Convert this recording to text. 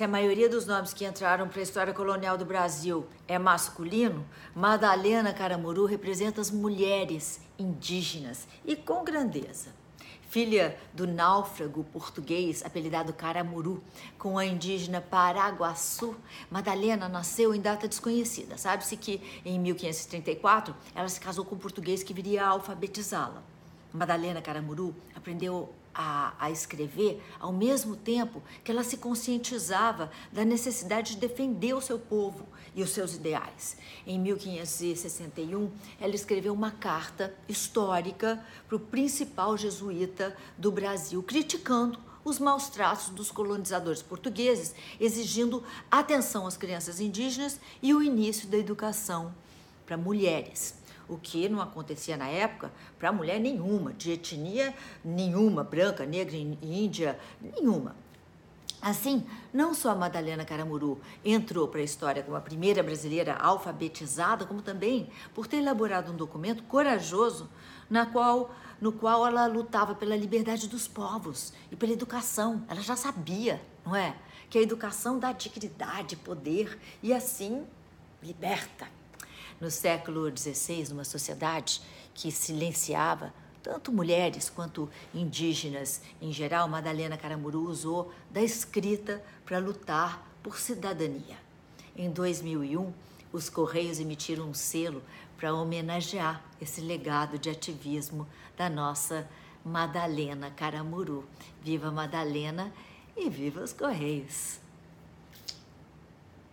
Se a maioria dos nomes que entraram para a história colonial do Brasil é masculino, Madalena Caramuru representa as mulheres indígenas e com grandeza. Filha do náufrago português apelidado Caramuru, com a indígena Paraguaçu, Madalena nasceu em data desconhecida. Sabe-se que em 1534 ela se casou com um português que viria a alfabetizá-la. Madalena Caramuru aprendeu a, a, escrever ao mesmo tempo que ela se conscientizava da necessidade de defender o seu povo e os seus ideais. Em 1561, ela escreveu uma carta histórica para o principal jesuíta do Brasil, criticando os maus tratos dos colonizadores portugueses, exigindo atenção às crianças indígenas e o início da educação para mulheres o que não acontecia na época para mulher nenhuma, de etnia nenhuma, branca, negra, índia, nenhuma. Assim, não só a Madalena Caramuru entrou para a história como a primeira brasileira alfabetizada, como também por ter elaborado um documento corajoso na qual, no qual ela lutava pela liberdade dos povos e pela educação. Ela já sabia, não é? Que a educação dá dignidade, poder e assim liberta no século XVI, numa sociedade que silenciava tanto mulheres quanto indígenas em geral, Madalena Caramuru usou da escrita para lutar por cidadania. Em 2001, os Correios emitiram um selo para homenagear esse legado de ativismo da nossa Madalena Caramuru. Viva Madalena e viva os Correios!